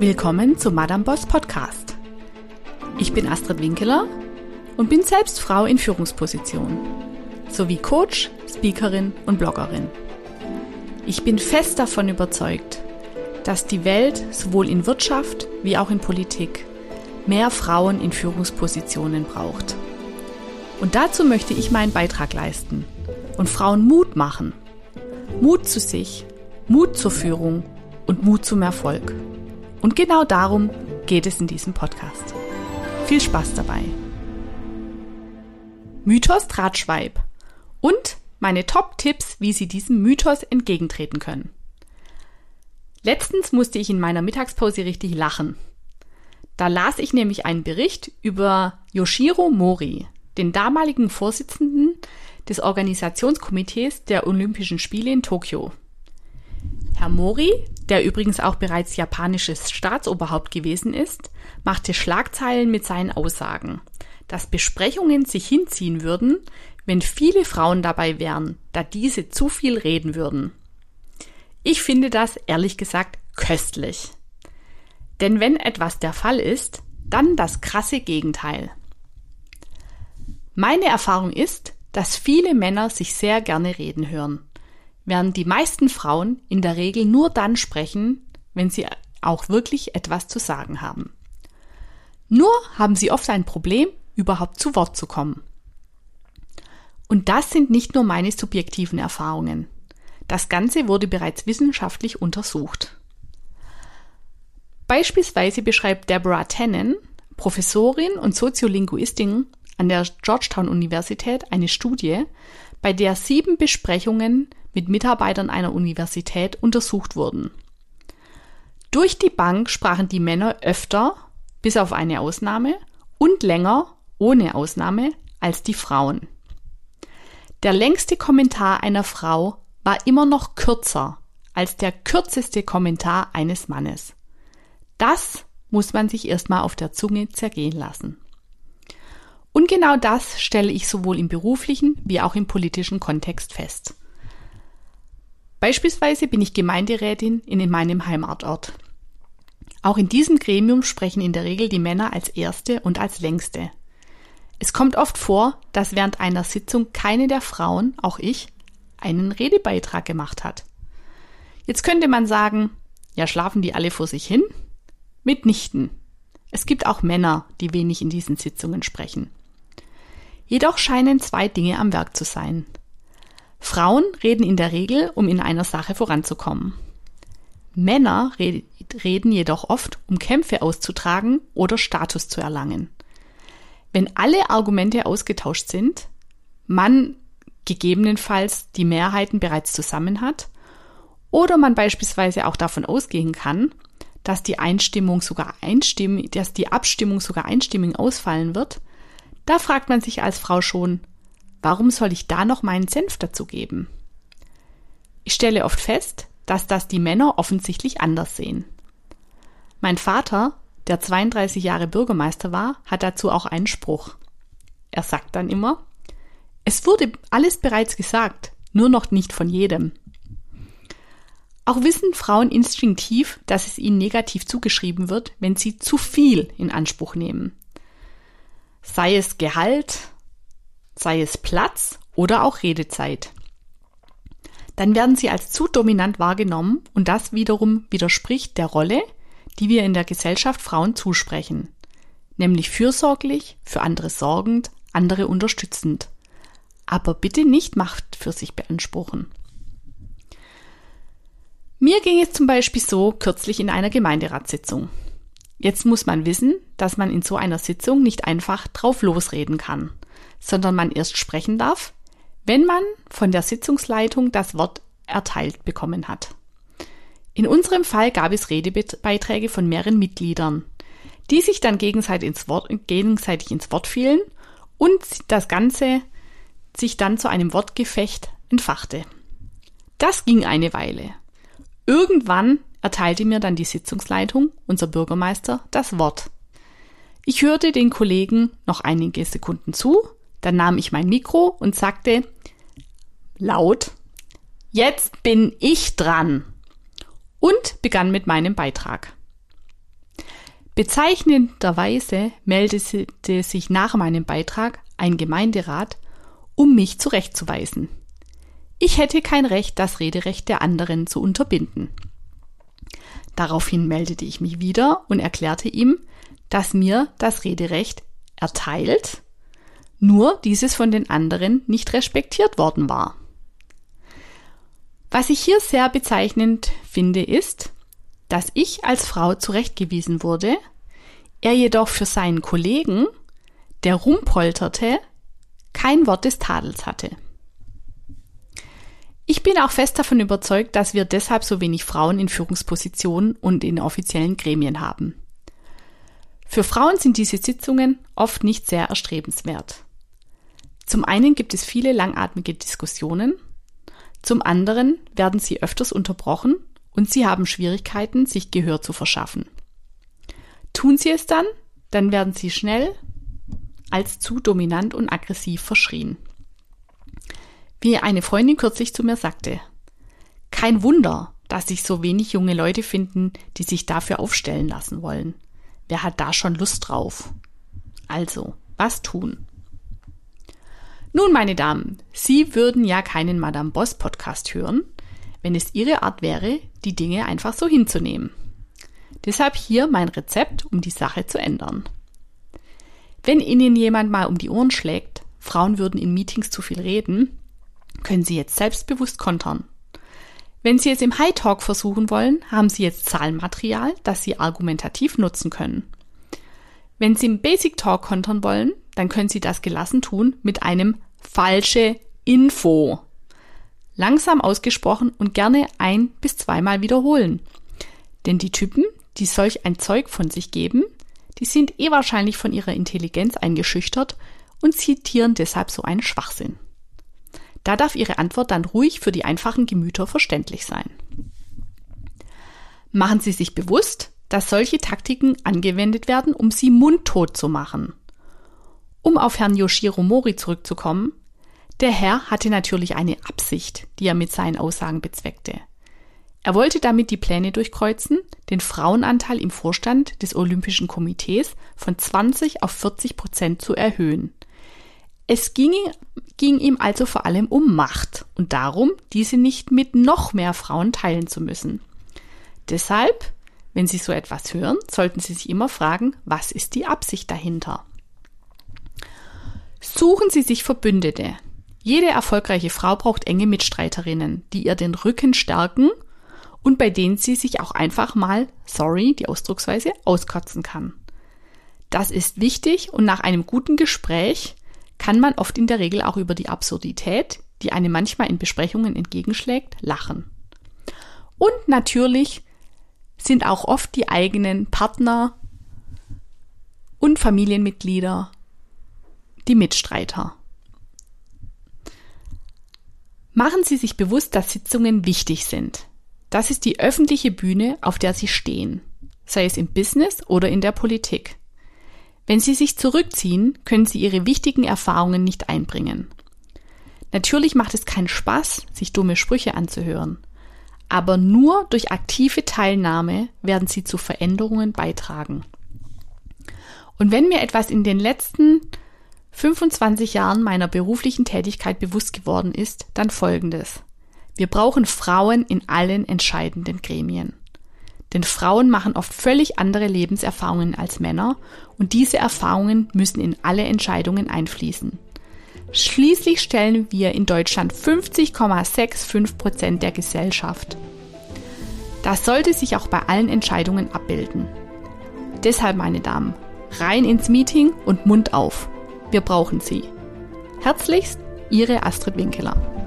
Willkommen zum Madame Boss Podcast. Ich bin Astrid Winkeler und bin selbst Frau in Führungsposition sowie Coach, Speakerin und Bloggerin. Ich bin fest davon überzeugt, dass die Welt sowohl in Wirtschaft wie auch in Politik mehr Frauen in Führungspositionen braucht. Und dazu möchte ich meinen Beitrag leisten und Frauen Mut machen. Mut zu sich, Mut zur Führung und Mut zum Erfolg. Und genau darum geht es in diesem Podcast. Viel Spaß dabei. Mythos Drahtschweib und meine Top-Tipps, wie Sie diesem Mythos entgegentreten können. Letztens musste ich in meiner Mittagspause richtig lachen. Da las ich nämlich einen Bericht über Yoshiro Mori, den damaligen Vorsitzenden des Organisationskomitees der Olympischen Spiele in Tokio. Herr Mori, der übrigens auch bereits japanisches Staatsoberhaupt gewesen ist, machte Schlagzeilen mit seinen Aussagen, dass Besprechungen sich hinziehen würden, wenn viele Frauen dabei wären, da diese zu viel reden würden. Ich finde das ehrlich gesagt köstlich. Denn wenn etwas der Fall ist, dann das krasse Gegenteil. Meine Erfahrung ist, dass viele Männer sich sehr gerne reden hören, während die meisten Frauen in der Regel nur dann sprechen, wenn sie auch wirklich etwas zu sagen haben. Nur haben sie oft ein Problem, überhaupt zu Wort zu kommen. Und das sind nicht nur meine subjektiven Erfahrungen. Das Ganze wurde bereits wissenschaftlich untersucht. Beispielsweise beschreibt Deborah Tannen, Professorin und Soziolinguistin an der Georgetown Universität, eine Studie, bei der sieben Besprechungen mit Mitarbeitern einer Universität untersucht wurden. Durch die Bank sprachen die Männer öfter, bis auf eine Ausnahme, und länger, ohne Ausnahme, als die Frauen. Der längste Kommentar einer Frau war immer noch kürzer als der kürzeste Kommentar eines Mannes. Das muss man sich erstmal auf der Zunge zergehen lassen. Und genau das stelle ich sowohl im beruflichen wie auch im politischen Kontext fest. Beispielsweise bin ich Gemeinderätin in meinem Heimatort. Auch in diesem Gremium sprechen in der Regel die Männer als erste und als längste. Es kommt oft vor, dass während einer Sitzung keine der Frauen, auch ich, einen Redebeitrag gemacht hat. Jetzt könnte man sagen, ja, schlafen die alle vor sich hin? Mitnichten. Es gibt auch Männer, die wenig in diesen Sitzungen sprechen. Jedoch scheinen zwei Dinge am Werk zu sein. Frauen reden in der Regel, um in einer Sache voranzukommen. Männer reden jedoch oft, um Kämpfe auszutragen oder Status zu erlangen. Wenn alle Argumente ausgetauscht sind, man gegebenenfalls die Mehrheiten bereits zusammen hat oder man beispielsweise auch davon ausgehen kann, dass die Einstimmung sogar einstimmig, dass die Abstimmung sogar einstimmig ausfallen wird, da fragt man sich als Frau schon, warum soll ich da noch meinen Senf dazu geben? Ich stelle oft fest, dass das die Männer offensichtlich anders sehen. Mein Vater, der 32 Jahre Bürgermeister war, hat dazu auch einen Spruch. Er sagt dann immer, es wurde alles bereits gesagt, nur noch nicht von jedem. Auch wissen Frauen instinktiv, dass es ihnen negativ zugeschrieben wird, wenn sie zu viel in Anspruch nehmen. Sei es Gehalt, sei es Platz oder auch Redezeit. Dann werden sie als zu dominant wahrgenommen und das wiederum widerspricht der Rolle, die wir in der Gesellschaft Frauen zusprechen, nämlich fürsorglich, für andere sorgend, andere unterstützend. Aber bitte nicht Macht für sich beanspruchen. Mir ging es zum Beispiel so kürzlich in einer Gemeinderatssitzung. Jetzt muss man wissen, dass man in so einer Sitzung nicht einfach drauf losreden kann, sondern man erst sprechen darf, wenn man von der Sitzungsleitung das Wort erteilt bekommen hat. In unserem Fall gab es Redebeiträge von mehreren Mitgliedern, die sich dann gegenseitig ins Wort, gegenseitig ins Wort fielen und das Ganze sich dann zu einem Wortgefecht entfachte. Das ging eine Weile. Irgendwann erteilte mir dann die Sitzungsleitung, unser Bürgermeister, das Wort. Ich hörte den Kollegen noch einige Sekunden zu, dann nahm ich mein Mikro und sagte laut, jetzt bin ich dran und begann mit meinem Beitrag. Bezeichnenderweise meldete sich nach meinem Beitrag ein Gemeinderat, um mich zurechtzuweisen. Ich hätte kein Recht, das Rederecht der anderen zu unterbinden. Daraufhin meldete ich mich wieder und erklärte ihm, dass mir das Rederecht erteilt, nur dieses von den anderen nicht respektiert worden war. Was ich hier sehr bezeichnend finde, ist, dass ich als Frau zurechtgewiesen wurde, er jedoch für seinen Kollegen, der rumpolterte, kein Wort des Tadels hatte. Ich bin auch fest davon überzeugt, dass wir deshalb so wenig Frauen in Führungspositionen und in offiziellen Gremien haben. Für Frauen sind diese Sitzungen oft nicht sehr erstrebenswert. Zum einen gibt es viele langatmige Diskussionen, zum anderen werden sie öfters unterbrochen und sie haben Schwierigkeiten, sich Gehör zu verschaffen. Tun sie es dann, dann werden sie schnell als zu dominant und aggressiv verschrien. Wie eine Freundin kürzlich zu mir sagte, kein Wunder, dass sich so wenig junge Leute finden, die sich dafür aufstellen lassen wollen. Wer hat da schon Lust drauf? Also, was tun? Nun, meine Damen, Sie würden ja keinen Madame Boss Podcast hören, wenn es Ihre Art wäre, die Dinge einfach so hinzunehmen. Deshalb hier mein Rezept, um die Sache zu ändern. Wenn Ihnen jemand mal um die Ohren schlägt, Frauen würden in Meetings zu viel reden, können Sie jetzt selbstbewusst kontern. Wenn Sie es im High Talk versuchen wollen, haben Sie jetzt Zahlenmaterial, das Sie argumentativ nutzen können. Wenn Sie im Basic Talk kontern wollen, dann können Sie das gelassen tun mit einem falsche Info. Langsam ausgesprochen und gerne ein bis zweimal wiederholen. Denn die Typen, die solch ein Zeug von sich geben, die sind eh wahrscheinlich von ihrer Intelligenz eingeschüchtert und zitieren deshalb so einen Schwachsinn. Da darf Ihre Antwort dann ruhig für die einfachen Gemüter verständlich sein. Machen Sie sich bewusst, dass solche Taktiken angewendet werden, um Sie mundtot zu machen. Um auf Herrn Yoshiro Mori zurückzukommen, der Herr hatte natürlich eine Absicht, die er mit seinen Aussagen bezweckte. Er wollte damit die Pläne durchkreuzen, den Frauenanteil im Vorstand des Olympischen Komitees von 20 auf 40 Prozent zu erhöhen. Es ging, ging ihm also vor allem um Macht und darum, diese nicht mit noch mehr Frauen teilen zu müssen. Deshalb, wenn Sie so etwas hören, sollten Sie sich immer fragen, was ist die Absicht dahinter? Suchen Sie sich Verbündete. Jede erfolgreiche Frau braucht enge Mitstreiterinnen, die ihr den Rücken stärken und bei denen sie sich auch einfach mal, sorry, die Ausdrucksweise, auskotzen kann. Das ist wichtig und nach einem guten Gespräch kann man oft in der Regel auch über die Absurdität, die einem manchmal in Besprechungen entgegenschlägt, lachen. Und natürlich sind auch oft die eigenen Partner und Familienmitglieder die Mitstreiter. Machen Sie sich bewusst, dass Sitzungen wichtig sind. Das ist die öffentliche Bühne, auf der Sie stehen, sei es im Business oder in der Politik. Wenn Sie sich zurückziehen, können Sie Ihre wichtigen Erfahrungen nicht einbringen. Natürlich macht es keinen Spaß, sich dumme Sprüche anzuhören, aber nur durch aktive Teilnahme werden Sie zu Veränderungen beitragen. Und wenn mir etwas in den letzten 25 Jahren meiner beruflichen Tätigkeit bewusst geworden ist, dann folgendes. Wir brauchen Frauen in allen entscheidenden Gremien. Denn Frauen machen oft völlig andere Lebenserfahrungen als Männer und diese Erfahrungen müssen in alle Entscheidungen einfließen. Schließlich stellen wir in Deutschland 50,65 Prozent der Gesellschaft. Das sollte sich auch bei allen Entscheidungen abbilden. Deshalb, meine Damen, rein ins Meeting und Mund auf. Wir brauchen Sie. Herzlichst, Ihre Astrid Winkeler.